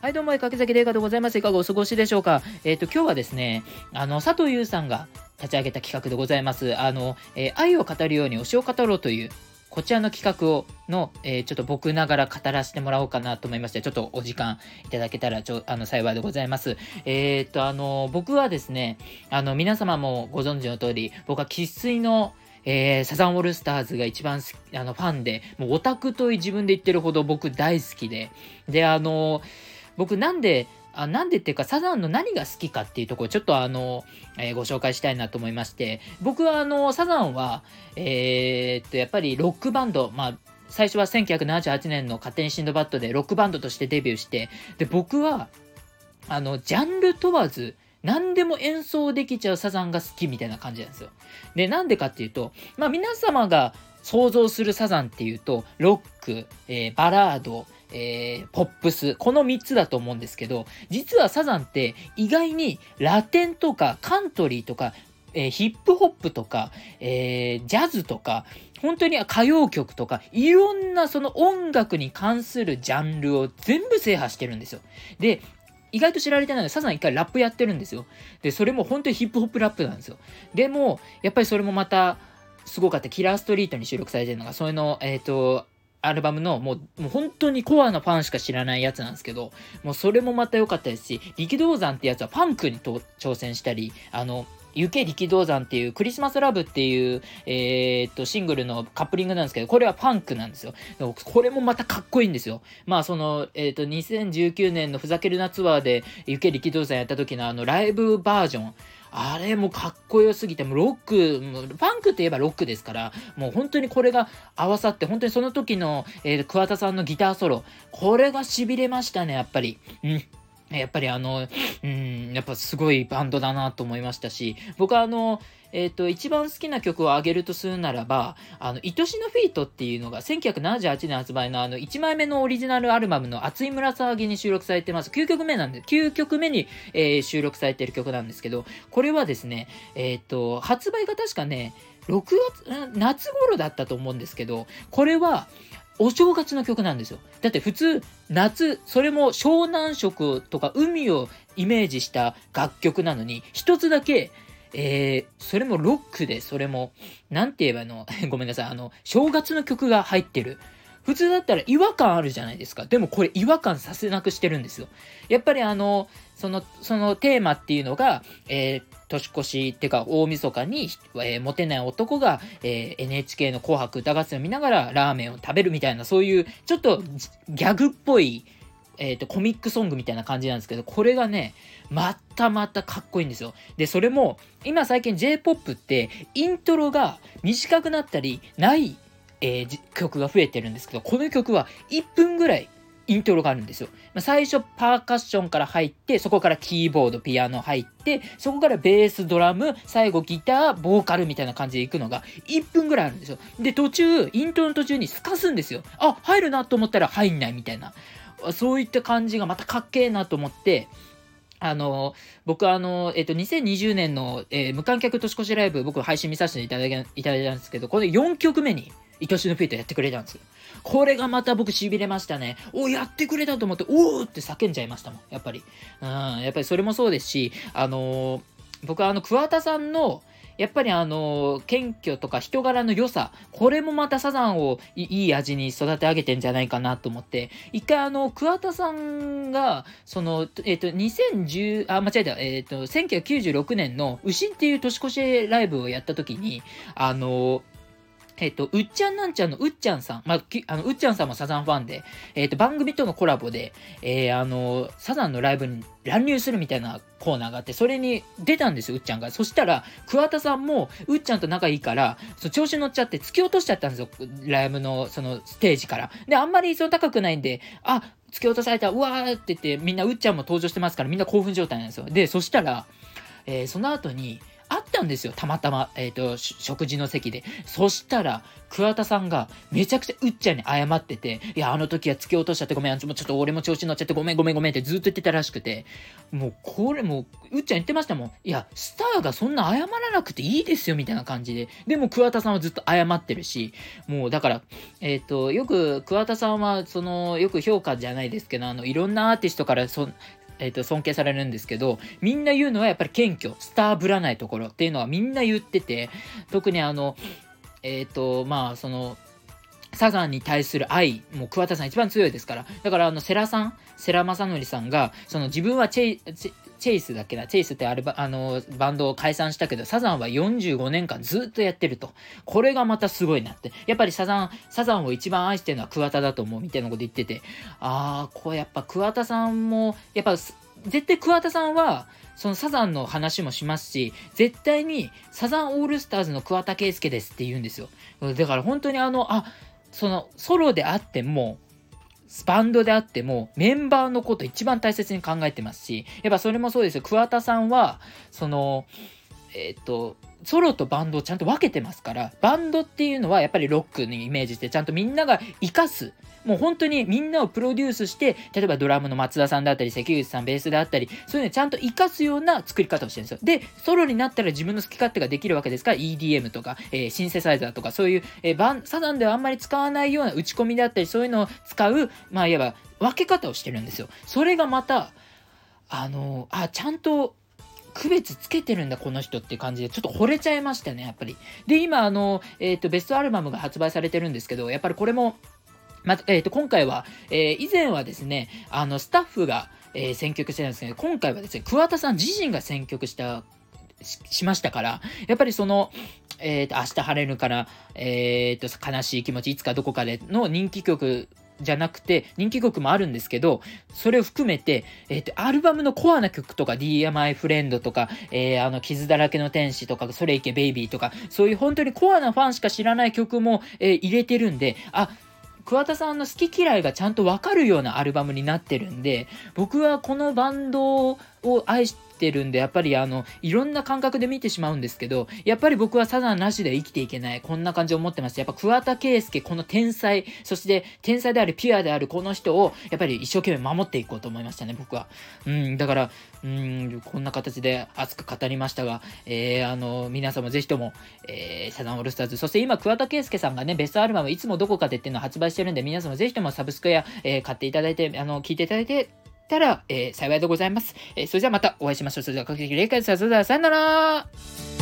はい、どうも、掛崎玲香でございます。いかがお過ごしでしょうか？えっ、ー、と、今日はですね、あの、佐藤優さんが立ち上げた企画でございます。あの、えー、愛を語るように推しを語ろうという、こちらの企画を、の、えー、ちょっと僕ながら語らせてもらおうかなと思いまして、ちょっとお時間いただけたら、ちょ、あの、幸いでございます。えっと、あの、僕はですね、あの、皆様もご存知の通り、僕は生粋の、えー、サザンオールスターズが一番あのファンで、もうオタクと自分で言ってるほど僕大好きで、で、あの僕なんで、あなんでっていうか、サザンの何が好きかっていうところ、ちょっとあの、えー、ご紹介したいなと思いまして、僕はあの、サザンは、えー、っと、やっぱりロックバンド、まあ、最初は1978年の勝手にシンドバッドでロックバンドとしてデビューして、で、僕は、あの、ジャンル問わず、何でも演奏できちゃうサザンが好きみたいな感じなんですよ。で、なんでかっていうと、まあ皆様が想像するサザンっていうと、ロック、えー、バラード、えー、ポップス、この3つだと思うんですけど、実はサザンって意外にラテンとかカントリーとか、えー、ヒップホップとか、えー、ジャズとか、本当に歌謡曲とか、いろんなその音楽に関するジャンルを全部制覇してるんですよ。で、意外と知られてないので、サザン一回ラップやってるんですよ。で、それも本当にヒップホップラップなんですよ。でも、やっぱりそれもまた、すごかった。キラーストリートに収録されてるのが、それの、えっ、ー、と、アルバムのもうもう本当にコアなファンしか知らないやつなんですけど、もうそれもまた良かったですし、力道山ってやつはパンクに挑戦したり、あの、行け力道山っていうクリスマスラブっていう、えー、っと、シングルのカップリングなんですけど、これはパンクなんですよ。これもまたかっこいいんですよ。まあ、その、えー、っと、2019年のふざけるなツアーで行け力道山やった時のあのライブバージョン、あれもかっこよすぎて、もうロック、もうファンクって言えばロックですから、もう本当にこれが合わさって、本当にその時の、えー、桑田さんのギターソロ、これが痺れましたね、やっぱり。うん。やっぱりあの、うん、やっぱすごいバンドだなと思いましたし、僕はあの、えっ、ー、と、一番好きな曲をあげるとするならば、あの、愛しのフィートっていうのが1978年発売のあの、1枚目のオリジナルアルバムの熱い紫に収録されてます。9曲目なんで、9曲目に、えー、収録されてる曲なんですけど、これはですね、えっ、ー、と、発売が確かね、6月、夏頃だったと思うんですけど、これは、お正月の曲なんですよ。だって普通、夏、それも湘南色とか海をイメージした楽曲なのに、一つだけ、えー、それもロックで、それも、なんて言えばの、ごめんなさい、あの、正月の曲が入ってる。普通だったら違和感あるじゃないですか。でもこれ違和感させなくしてるんですよ。やっぱりあの、その、そのテーマっていうのが、えー、年越しっていうか大晦日に、えー、モテない男が、えー、NHK の紅白歌合戦を見ながらラーメンを食べるみたいな、そういうちょっとギャグっぽい、えっ、と、コミックソングみたいな感じなんですけど、これがね、またまたかっこいいんですよ。で、それも、今最近 J-POP って、イントロが短くなったり、ない、えー、曲が増えてるんですけど、この曲は1分ぐらいイントロがあるんですよ。ま、最初パーカッションから入って、そこからキーボード、ピアノ入って、そこからベース、ドラム、最後ギター、ボーカルみたいな感じでいくのが1分ぐらいあるんですよ。で、途中、イントロの途中に透かすんですよ。あ、入るなと思ったら入んないみたいな。そういった感じがまたかっけえなと思って、あの、僕はあの、えっ、と、2020年の、えー、無観客年越しライブ、僕配信見させていただいただいたんですけど、これ4曲目に、愛しのフィートやってくれたんですよ。これがまた僕しびれましたね。おやってくれたと思って、おーって叫んじゃいましたもん、やっぱり。うん、やっぱりそれもそうですし、あのー、僕はあの、桑田さんの、やっぱりあの、謙虚とか人柄の良さ、これもまたサザンをいい味に育て上げてんじゃないかなと思って、一回あの、桑田さんが、その、えっ、ー、と、2010、あ、間違えた、えっ、ー、と、1996年の牛っていう年越しライブをやった時に、あの、えっ、と、うっちゃんなんちゃんのうっちゃんさん、まあ、あのうっちゃんさんもサザンファンで、えっ、と、番組とのコラボで、えー、あの、サザンのライブに乱入するみたいなコーナーがあって、それに出たんですよ、うっちゃんが。そしたら、桑田さんも、うっちゃんと仲いいから、そ調子乗っちゃって突き落としちゃったんですよ、ライブの、その、ステージから。で、あんまりその高くないんで、あ、突き落とされた、うわーって言って、みんなうっちゃんも登場してますから、みんな興奮状態なんですよ。で、そしたら、えー、その後に、たんですよ、たまたま、えっ、ー、と、食事の席で。そしたら、桑田さんがめちゃくちゃうっちゃんに謝ってて、いや、あの時は突き落としちゃってごめん、ちょっと俺も調子乗っちゃってごめんごめんごめんってずっと言ってたらしくて、もうこれもう、うっちゃん言ってましたもん。いや、スターがそんな謝らなくていいですよみたいな感じで。でも桑田さんはずっと謝ってるし、もうだから、えっ、ー、と、よく桑田さんは、その、よく評価じゃないですけど、あの、いろんなアーティストからそ、えー、と尊敬されるんですけどみんな言うのはやっぱり謙虚スターぶらないところっていうのはみんな言ってて特にあのえっ、ー、とまあそのサザンに対する愛、もう桑田さん一番強いですから。だから、あの、世良さん、世良正則さんが、その自分はチェイ、チェイスだっけな、チェイスってあるあのバンドを解散したけど、サザンは45年間ずっとやってると。これがまたすごいなって。やっぱりサザン、サザンを一番愛してるのは桑田だと思うみたいなこと言ってて、あー、これやっぱ桑田さんも、やっぱ絶対桑田さんは、そのサザンの話もしますし、絶対にサザンオールスターズの桑田佳祐ですって言うんですよ。だから本当にあの、あ、そのソロであっても、バンドであってもメンバーのこと一番大切に考えてますし、やっぱそれもそうですよ。桑田さんは、その、えっ、と、ソロとバンドをちゃんと分けてますから、バンドっていうのはやっぱりロックにイメージして、ちゃんとみんなが活かす。もう本当にみんなをプロデュースして、例えばドラムの松田さんだったり、関口さん、ベースであったり、そういうのちゃんと活かすような作り方をしてるんですよ。で、ソロになったら自分の好き勝手ができるわけですから、EDM とか、えー、シンセサイザーとか、そういう、えー、バン、サザンではあんまり使わないような打ち込みだったり、そういうのを使う、まあ、いわば分け方をしてるんですよ。それがまた、あのー、あ、ちゃんと、区別つけてるんだ、この人って感じで、ちょっと惚れちゃいましたね、やっぱり。で、今、あの、えっ、ー、と、ベストアルバムが発売されてるんですけど、やっぱりこれも、まえっ、ー、と、今回は、えー、以前はですね、あの、スタッフが、え選曲してたんですけど、今回はですね、桑田さん自身が選曲したしましたから、やっぱりその、えっ、と、明日晴れるから、えっ、と、悲しい気持ち、いつかどこかでの人気曲じゃなくて、人気曲もあるんですけど、それを含めて、えっ、ー、と、アルバムのコアな曲とか、DMI フレンドとか、えー、あの、傷だらけの天使とか、それいけベイビーとか、そういう本当にコアなファンしか知らない曲も、えー、入れてるんで、あ、桑田さんの好き嫌いがちゃんとわかるようなアルバムになってるんで、僕はこのバンドを愛してるんで、やっぱりあの、いろんな感覚で見てしまうんですけど、やっぱり僕はサザンなしで生きていけない。こんな感じを思ってます。やっぱ桑田佳祐、この天才、そして天才である、ピュアであるこの人を、やっぱり一生懸命守っていこうと思いましたね、僕は。うん、だから、うん、こんな形で熱く語りましたが、えー、あの、皆さんもぜひとも、えー、サザンオールスターズ、そして今、桑田佳祐さんがね、ベストアルバム、いつもどこかでっていうのを発売してるんで、皆さんもぜひともサブスクや、えー、買っていただいて、あの、聞いていただいて、たら、えー、幸いでございます。えー、それじゃあまたお会いしましょう。それでは、かけてきれいかです。それでは、さよなら